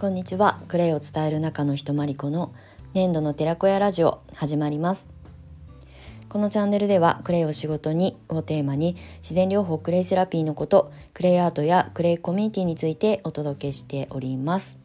こんにちは。クレイを伝える中の人まりこの粘土の寺子屋ラジオ始まります。このチャンネルではクレイを仕事にをテーマに自然療法クレイセラピーのことクレイアートやクレイコミュニティについてお届けしております。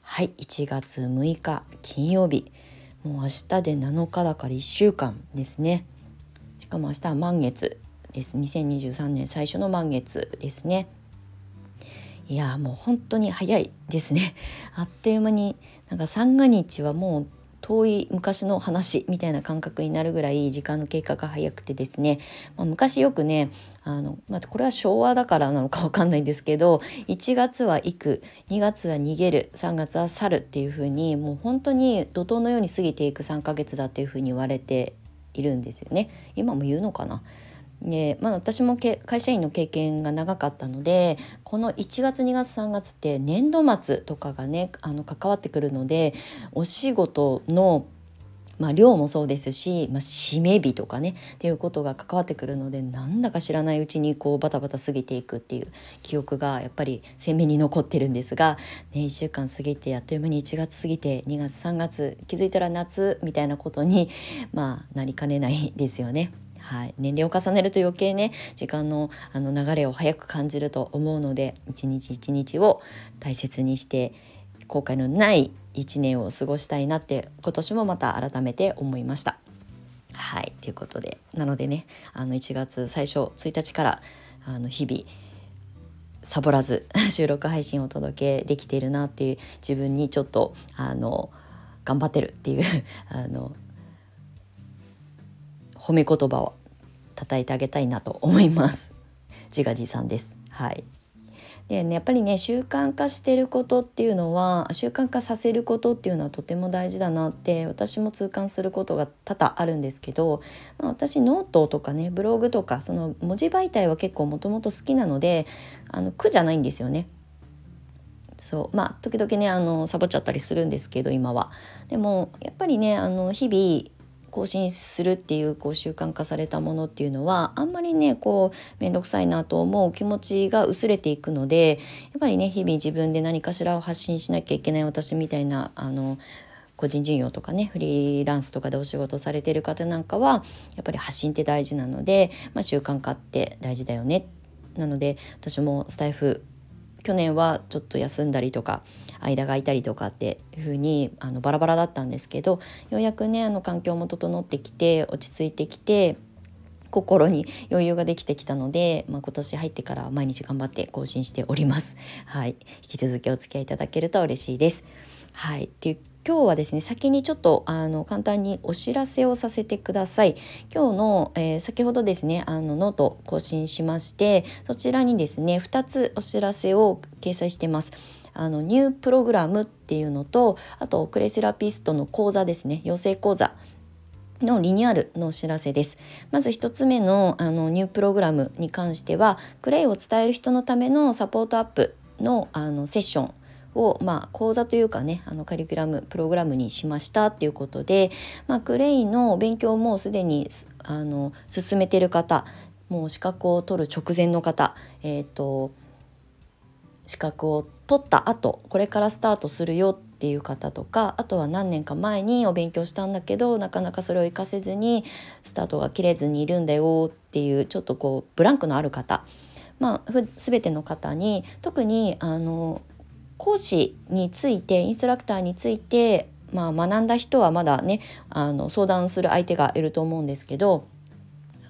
はい1月6日金曜日。もう明日で7日だから1週間ですね。しかも明日は満月です。2023年最初の満月ですね。いやもう本当に早いですね。あっという間になんか三が日はもう遠い昔の話みたいな感覚になるぐらい時間の経過が早くてですね、まあ、昔よくねあの、まあ、これは昭和だからなのかわかんないんですけど1月は行く2月は逃げる3月は去るっていう風にもう本当に怒涛のように過ぎていく3ヶ月だっていう風に言われているんですよね。今も言うのかな？で、まあ、私も会社員の経験が長かったのでこの1月2月3月って年度末とかがねあの関わってくるのでお仕事のまあ、量もそうですし、まあ、締め日とかねっていうことが関わってくるのでなんだか知らないうちにこうバタバタ過ぎていくっていう記憶がやっぱり鮮明に残ってるんですが、ね、1週間過ぎてあっという間に1月過ぎて2月3月気づいたら夏みたいなことに、まあ、なりかねないですよね。はい、年齢を重ねると余計ね時間のあの流れを早く感じると思うので一日一日を大切にして後悔のない一年を過ごしたいなって今年もまた改めて思いました。はいということでなのでねあの1月最初1日からあの日々サボらず 収録配信をお届けできているなっていう自分にちょっとあの頑張ってるっていう あの褒め言葉を叩いてあげたいなと思います。自画自賛です。はい。でねやっぱりね習慣化してることっていうのは習慣化させることっていうのはとても大事だなって私も痛感することが多々あるんですけど、まあ、私ノートとかねブログとかその文字媒体は結構もともと好きなのであの苦じゃないんですよね。そうまあ時々ねあのサボっちゃったりするんですけど今は。でもやっぱりねあの日々更新するっていうこう習慣化されたものっていうのはあんまりねこう面倒くさいなと思う気持ちが薄れていくのでやっぱりね日々自分で何かしらを発信しなきゃいけない私みたいなあの個人事業とかねフリーランスとかでお仕事されてる方なんかはやっぱり発信って大事なので、まあ、習慣化って大事だよね。なので私もスタイフ去年はちょっと休んだりとか間が空いたりとかっていう風にあにバラバラだったんですけどようやくねあの環境も整ってきて落ち着いてきて心に余裕ができてきたので、まあ、今年入ってから毎日頑張って更新しております。はい、引き続きお付き合いいただけると嬉しいです。はい、っていう今日はですね先にちょっとあの簡単にお知らせをさせてください。今日の、えー、先ほどですねあのノート更新しましてそちらにですね2つお知らせを掲載してます。あのニュープログラムっていうのとあとクレイセラピストの講座ですね養成講座。のリニューアルのお知らせです。まず1つ目のあのニュープログラムに関してはクレイを伝える人のためのサポートアップのあのセッションを、まあ、講座というかねあのカリキュラムプログラムにしましたっていうことで、まあ、クレイの勉強もすでにあの進めてる方もう資格を取る直前の方えっ、ー、と資格を取った後これからスタートするよっていう方とかあとは何年か前にお勉強したんだけどなかなかそれを活かせずにスタートが切れずにいるんだよっていうちょっとこうブランクのある方まあ全ての方に特にあの講師についてインストラクターについて、まあ、学んだ人はまだねあの相談する相手がいると思うんですけど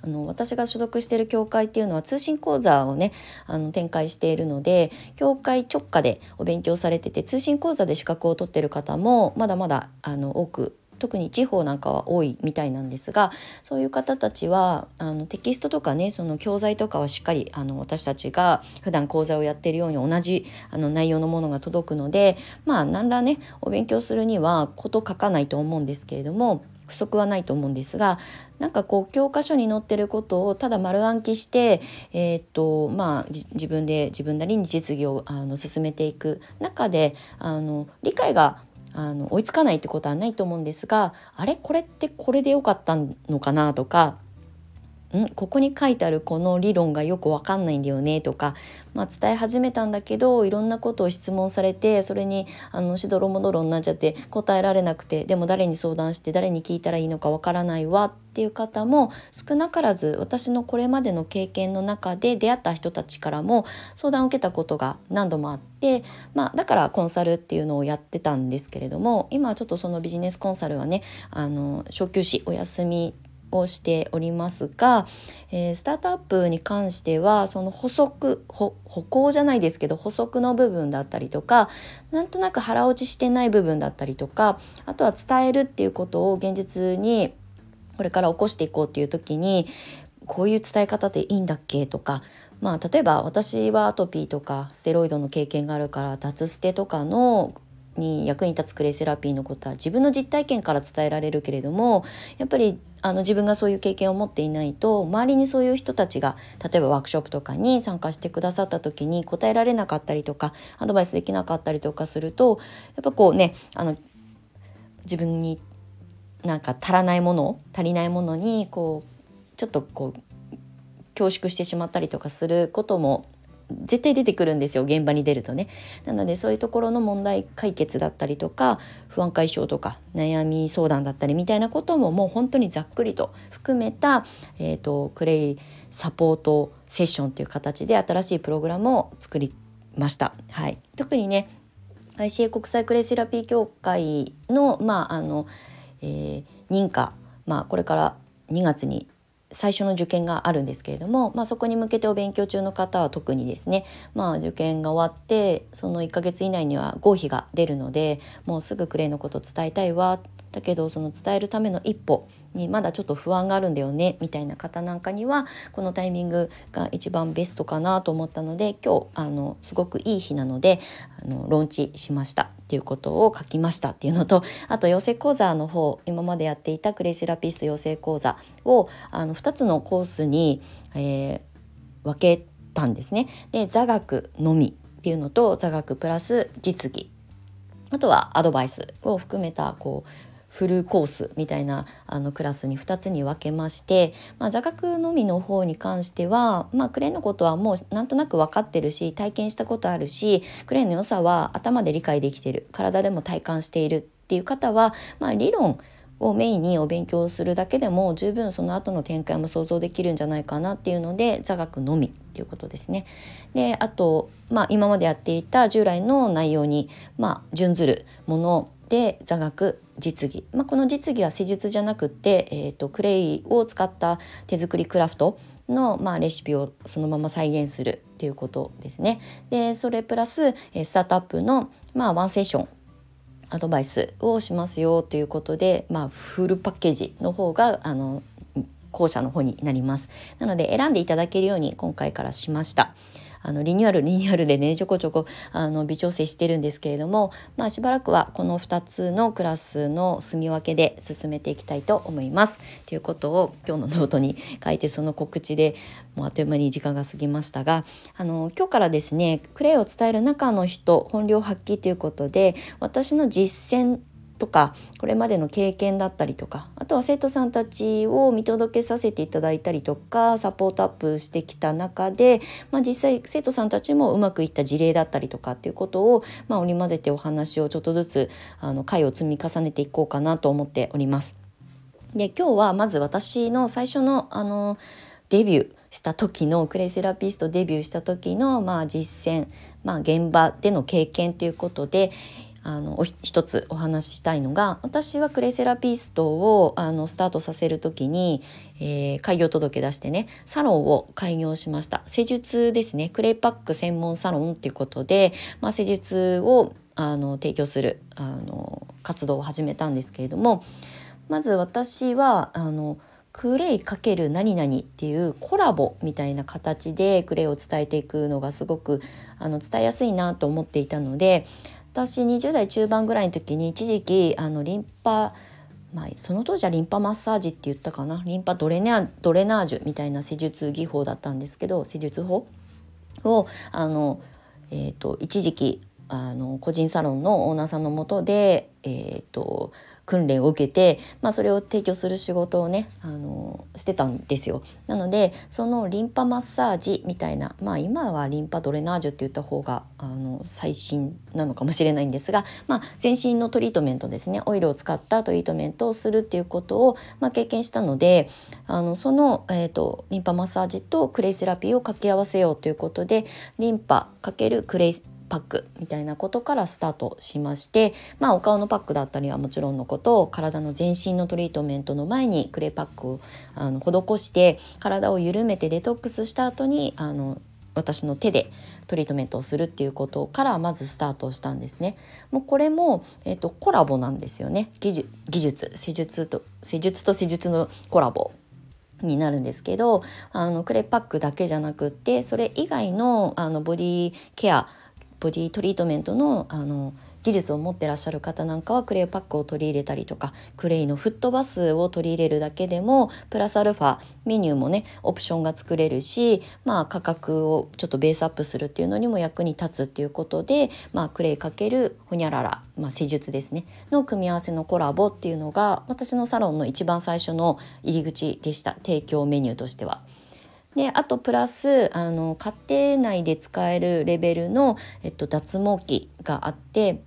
あの私が所属している協会っていうのは通信講座をねあの展開しているので協会直下でお勉強されてて通信講座で資格を取ってる方もまだまだあの多く特に地方なんかは多いみたいなんですがそういう方たちはあのテキストとかねその教材とかはしっかりあの私たちが普段講座をやってるように同じあの内容のものが届くのでまあ何らねお勉強するにはこと書かないと思うんですけれども不足はないと思うんですがなんかこう教科書に載ってることをただ丸暗記して、えー、っとまあ、自分で自分なりに実技をあの進めていく中であの理解があの追いつかないってことはないと思うんですがあれ？これってこれでよかったのかなとかん？ここに書いてあるこの理論がよくわかんないんだよねとか、まあ、伝え始めたんだけどいろんなことを質問されてそれにあのしどろもどろになっちゃって答えられなくてでも誰に相談して誰に聞いたらいいのかわからないわっていう方も少なからず私のこれまでの経験の中で出会った人たちからも相談を受けたことが何度もあって、まあ、だからコンサルっていうのをやってたんですけれども今はちょっとそのビジネスコンサルはねあの小休止お休みをしておりますが、えー、スタートアップに関してはその補足歩行じゃないですけど補足の部分だったりとかなんとなく腹落ちしてない部分だったりとかあとは伝えるっていうことを現実にこれから起こしていこうっていう時にこういう伝え方でいいんだっけとかまあ例えば私はアトピーとかステロイドの経験があるから脱ステとかのに役に立つクレイセラピーのことは自分の実体験から伝えられるけれどもやっぱりあの自分がそういう経験を持っていないと周りにそういう人たちが例えばワークショップとかに参加してくださった時に答えられなかったりとかアドバイスできなかったりとかするとやっぱこうねあの自分になんか足らないもの足りないものにこうちょっとこう恐縮してしまったりとかすることも絶対出てくるんですよ現場に出るとね。なのでそういうところの問題解決だったりとか不安解消とか悩み相談だったりみたいなことももう本当にざっくりと含めた、えーと、クレイサポートセッションという形で新しいプログラムを作りました。はい、特にね ICA 国際クレイセラピー協会の,、まああのえー、認可、まあ、これから2月に最初の受験があるんですけれども、まあ、そこに向けてお勉強中の方は特にですね、まあ、受験が終わってその1ヶ月以内には合否が出るのでもうすぐクレイのこと伝えたいわだけどその伝えるための一歩にまだちょっと不安があるんだよねみたいな方なんかにはこのタイミングが一番ベストかなと思ったので今日あのすごくいい日なのであのローンチしましたっていうことを書きましたっていうのとあと養成講座の方今までやっていたクレイセラピスト養成講座をあの2つのコースに、えー、分けたんですね。で座学のみっていうのと座学プラス実技あとはアドバイスを含めたこうフルコースみたいなあのクラスに2つに分けまして、まあ、座学のみの方に関しては、まあ、クレーンのことはもうなんとなく分かってるし体験したことあるしクレーンの良さは頭で理解できてる体でも体感しているっていう方は、まあ、理論をメインにお勉強するだけでも十分その後の展開も想像できるんじゃないかなっていうので座学のみっていうことですね。であと、まあ、今までやっていた従来の内容に、まあ、準ずるもので座学実技、まあ、この実技は施術じゃなくて、えーと、クレイを使った手作りクラフトの、まあ、レシピをそのまま再現するっていうことですね。でそれプラススタートアップの、まあ、ワンセッションアドバイスをしますよということで、まあ、フルパッケージの方があの後者の方になります。なので選んでいただけるように今回からしました。あのリニューアル リニューアルでねちょこちょこあの微調整してるんですけれども、まあ、しばらくはこの2つのクラスの住み分けで進めていきたいと思います。ということを今日のノートに書いてその告知でもうあっという間に時間が過ぎましたがあの今日からですねクレイを伝える中の人本領発揮ということで私の実践とかこれまでの経験だったりとかあとは生徒さんたちを見届けさせていただいたりとかサポートアップしてきた中で、まあ、実際生徒さんたちもうまくいった事例だったりとかっていうことを、まあ、織り交ぜてお話をちょっとずつあの回を積み重ねていこうかなと思っております。で今日はまず私の最初のあのデビューした時のクレイセラピストデビューした時のまあ実践、まあ、現場での経験ということであの一つお話ししたいのが私はクレイセラピストをあのスタートさせる時に、えー、開業届出してねサロンを開業しました。施術ですね。クレイパック専門サロンっていうことで、まあ、施術をあの提供するあの活動を始めたんですけれどもまず私はあのクレイ×何々っていうコラボみたいな形でクレイを伝えていくのがすごくあの伝えやすいなと思っていたので私20代中盤ぐらいの時に一時期あのリンパまあ、その当時はリンパマッサージって言ったかな。リンパドレナドレナージュみたいな施術技法だったんですけど施術法をあの、えーと、一時期あの個人サロンのオーナーさんのもとで、えーと訓練を受けて、まあ、それを提供する仕事をねあのしてたんですよ。なのでそのリンパマッサージみたいなまあ今はリンパドレナージュって言った方があの最新なのかもしれないんですが、まあ、全身のトリートメントですねオイルを使ったトリートメントをするっていうことを、まあ、経験したのであのその、えーと、リンパマッサージとクレイセラピーを掛け合わせようということでリンパ×クレイパックみたいなことからスタートしまして、まあ、お顔のパックだったりはもちろんのことを体の全身のトリートメントの前にクレイパックをあの施して体を緩めてデトックスした後にあの私の手でトリートメントをするっていうことからまずスタートしたんですね。もうこれも、えーと、コラボなんですよね技術施術と施術と施術のコラボになるんですけどあのクレパックだけじゃなくってそれ以外のあのボディケアボディトリートメントのあの技術を持ってらっしゃる方なんかはクレイパックを取り入れたりとかクレイのフットバスを取り入れるだけでもプラスアルファメニューもねオプションが作れるし、まあ、価格をちょっとベースアップするっていうのにも役に立つっていうことで、まあ、クレイ×ホニャララ、まあ、施術ですねの組み合わせのコラボっていうのが私のサロンの一番最初の入り口でした提供メニューとしては。であとプラスあの家庭内で使えるレベルの、えっと、脱毛器があって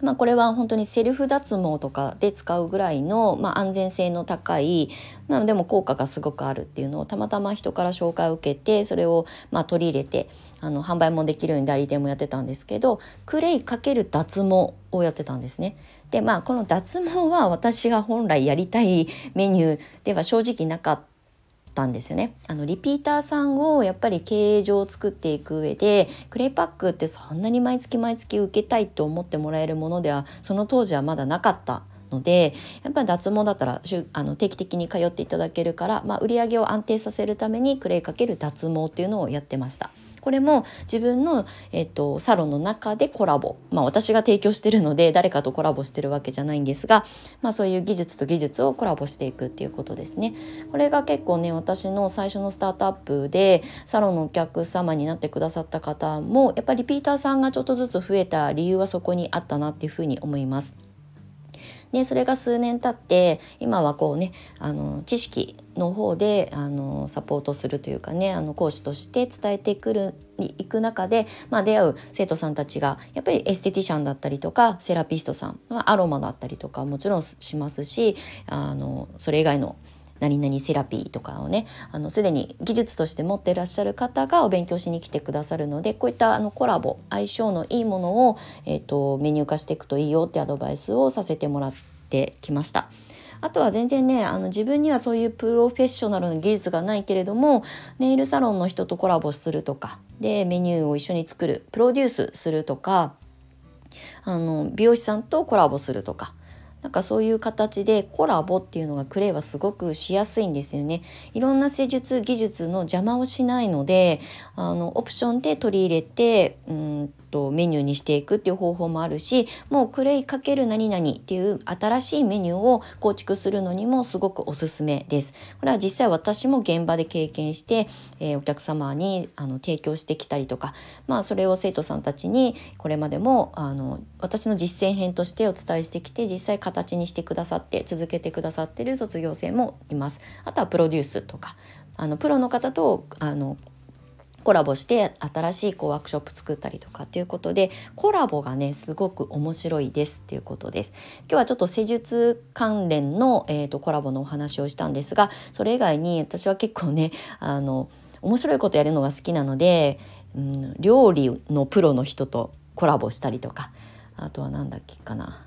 まあ、これは本当にセルフ脱毛とかで使うぐらいの、まあ、安全性の高い、まあ、でも効果がすごくあるっていうのをたまたま人から紹介を受けてそれをまあ取り入れてあの販売もできるように代理店もやってたんですけどクレイ×脱毛をやってたんですね。でまあこの脱毛は私が本来やりたいメニューでは正直なかったたんですよね。あのリピーターさんをやっぱり経営上作っていく上でクレイパックってそんなに毎月毎月受けたいと思ってもらえるものではその当時はまだなかったのでやっぱり脱毛だったらあの定期的に通っていただけるから、まあ、売り上げを安定させるためにクレイかける脱毛っていうのをやってました。これも自分の、えっと、サロンの中でコラボ、まあ、私が提供してるので誰かとコラボしてるわけじゃないんですが、まあ、そういう技術と技術をコラボしていくっていうことですね。これが結構ね私の最初のスタートアップでサロンのお客様になってくださった方もやっぱりリピーターさんがちょっとずつ増えた理由はそこにあったなっていうふうに思います。でそれが数年経って今はこうねあの知識の方であのサポートするというかねあの講師として伝えてくるいく中で、まあ、出会う生徒さんたちがやっぱりエステティシャンだったりとかセラピストさん、まあ、アロマだったりとかもちろんしますしあのそれ以外の何々セラピーとかをねあのすでに技術として持っていらっしゃる方がお勉強しに来てくださるのでこういったあのコラボ相性のいいものを、えーと、メニュー化していくといいよってアドバイスをさせてもらってきました。あとは全然ねあの自分にはそういうプロフェッショナルの技術がないけれどもネイルサロンの人とコラボするとかでメニューを一緒に作るプロデュースするとかあの美容師さんとコラボするとかなんかそういう形でコラボっていうのがクレイはすごくしやすいんですよね。いろんな施術技術の邪魔をしないのであのオプションで取り入れてうんとメニューにしていくっていう方法もあるしもうクレイかける何々っていう新しいメニューを構築するのにもすごくおすすめです。これは実際私も現場で経験して、えー、お客様にあの提供してきたりとか、まあ、それを生徒さんたちにこれまでもあの私の実践編としてお伝えしてきて実際形にしてくださって続けてくださってる卒業生もいます。あとはプロデュースとかあのプロの方とあのコラボして新しいこうワークショップ作ったりとかっていうことでコラボがねすごく面白いですっていうことです。今日はちょっと施術関連の、えーと、コラボのお話をしたんですがそれ以外に私は結構ねあの面白いことやるのが好きなので、うん、料理のプロの人とコラボしたりとかあとは何だっけかな。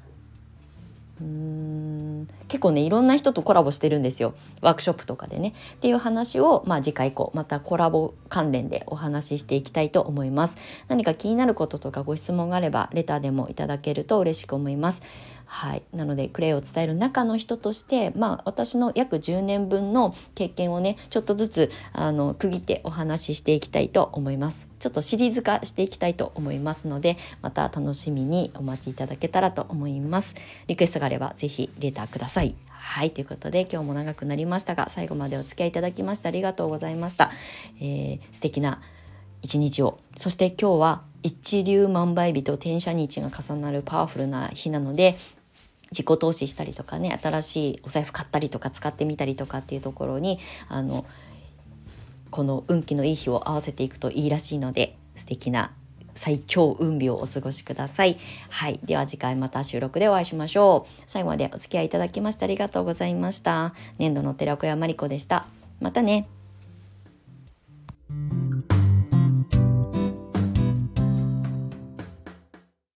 うん。結構ねいろんな人とコラボしてるんですよ。ワークショップとかでね。っていう話を、まあ、次回以降またコラボ関連でお話ししていきたいと思います。何か気になることとかご質問があればレターでもいただけると嬉しく思います。はい、なのでクレイを伝える中の人として、まあ、私の約10年分の経験をねちょっとずつあの区切ってお話ししていきたいと思います。ちょっとシリーズ化していきたいと思いますのでまた楽しみにお待ちいただけたらと思います。リクエストがあれば是非レターください。はい。ということで今日も長くなりましたが最後までお付き合いいただきましてありがとうございました、えー、素敵な一日を。そして今日は一粒万倍日と転写日が重なるパワフルな日なので自己投資したりとかね新しいお財布買ったりとか使ってみたりとかっていうところにあのこの運気のいい日を合わせていくといいらしいので素敵な最強運日をお過ごしください。はい。では次回また収録でお会いしましょう。最後までお付き合いいただきましてありがとうございました。年度の寺子屋まりこでした。またね。